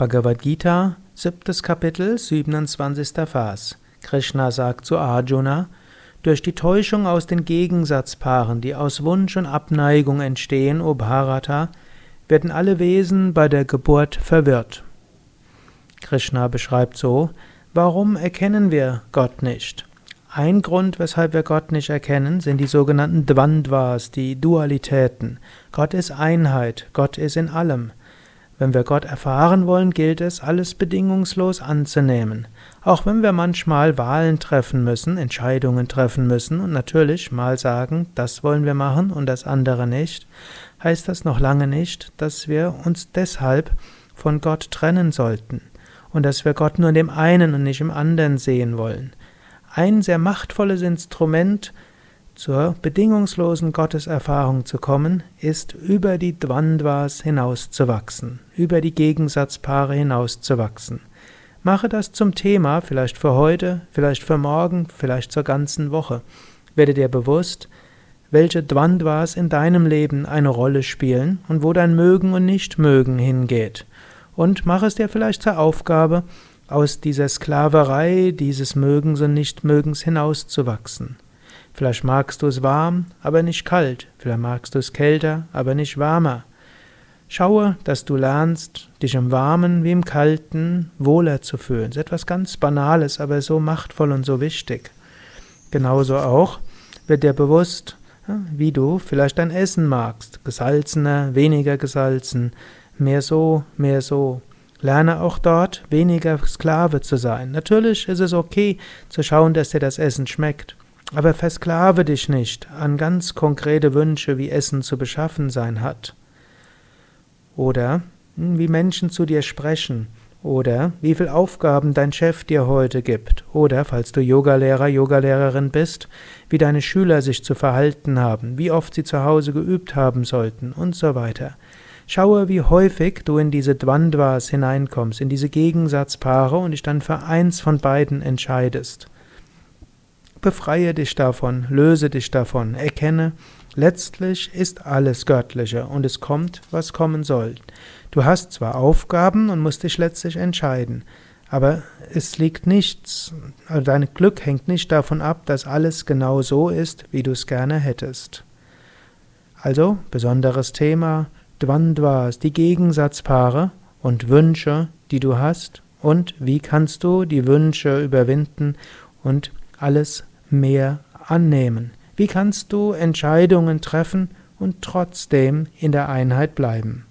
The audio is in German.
Bhagavad Gita, siebtes Kapitel, 27. Vers. Krishna sagt zu Arjuna, durch die Täuschung aus den Gegensatzpaaren, die aus Wunsch und Abneigung entstehen, O Bharata, werden alle Wesen bei der Geburt verwirrt. Krishna beschreibt so, warum erkennen wir Gott nicht? Ein Grund, weshalb wir Gott nicht erkennen, sind die sogenannten Dvandvas, die Dualitäten. Gott ist Einheit, Gott ist in allem. Wenn wir Gott erfahren wollen, gilt es, alles bedingungslos anzunehmen. Auch wenn wir manchmal Wahlen treffen müssen, Entscheidungen treffen müssen und natürlich mal sagen, das wollen wir machen und das andere nicht, heißt das noch lange nicht, dass wir uns deshalb von Gott trennen sollten und dass wir Gott nur in dem einen und nicht im anderen sehen wollen. Ein sehr machtvolles Instrument, zur bedingungslosen Gotteserfahrung zu kommen, ist über die Dvandvas hinauszuwachsen, über die Gegensatzpaare hinauszuwachsen. Mache das zum Thema, vielleicht für heute, vielleicht für morgen, vielleicht zur ganzen Woche. Werde dir bewusst, welche Dvandvas in deinem Leben eine Rolle spielen und wo dein Mögen und Nichtmögen hingeht. Und mach es dir vielleicht zur Aufgabe, aus dieser Sklaverei dieses Mögens und Nichtmögens hinauszuwachsen. Vielleicht magst du es warm, aber nicht kalt. Vielleicht magst du es kälter, aber nicht warmer. Schaue, dass du lernst, dich im Warmen wie im Kalten wohler zu fühlen. Das ist etwas ganz Banales, aber so machtvoll und so wichtig. Genauso auch wird dir bewusst, wie du vielleicht dein Essen magst. Gesalzener, weniger gesalzen, mehr so, mehr so. Lerne auch dort weniger Sklave zu sein. Natürlich ist es okay zu schauen, dass dir das Essen schmeckt. Aber versklave dich nicht an ganz konkrete Wünsche, wie Essen zu beschaffen sein hat. Oder hm, wie Menschen zu dir sprechen. Oder wie viele Aufgaben dein Chef dir heute gibt. Oder, falls du Yogalehrer, Yogalehrerin bist, wie deine Schüler sich zu verhalten haben, wie oft sie zu Hause geübt haben sollten und so weiter. Schaue, wie häufig du in diese Dvandvas hineinkommst, in diese Gegensatzpaare und dich dann für eins von beiden entscheidest. Befreie dich davon, löse dich davon, erkenne, letztlich ist alles Göttliche und es kommt, was kommen soll. Du hast zwar Aufgaben und musst dich letztlich entscheiden, aber es liegt nichts, also dein Glück hängt nicht davon ab, dass alles genau so ist, wie du es gerne hättest. Also, besonderes Thema, Dvandvas, die Gegensatzpaare und Wünsche, die du hast, und wie kannst du die Wünsche überwinden und alles mehr annehmen? Wie kannst du Entscheidungen treffen und trotzdem in der Einheit bleiben?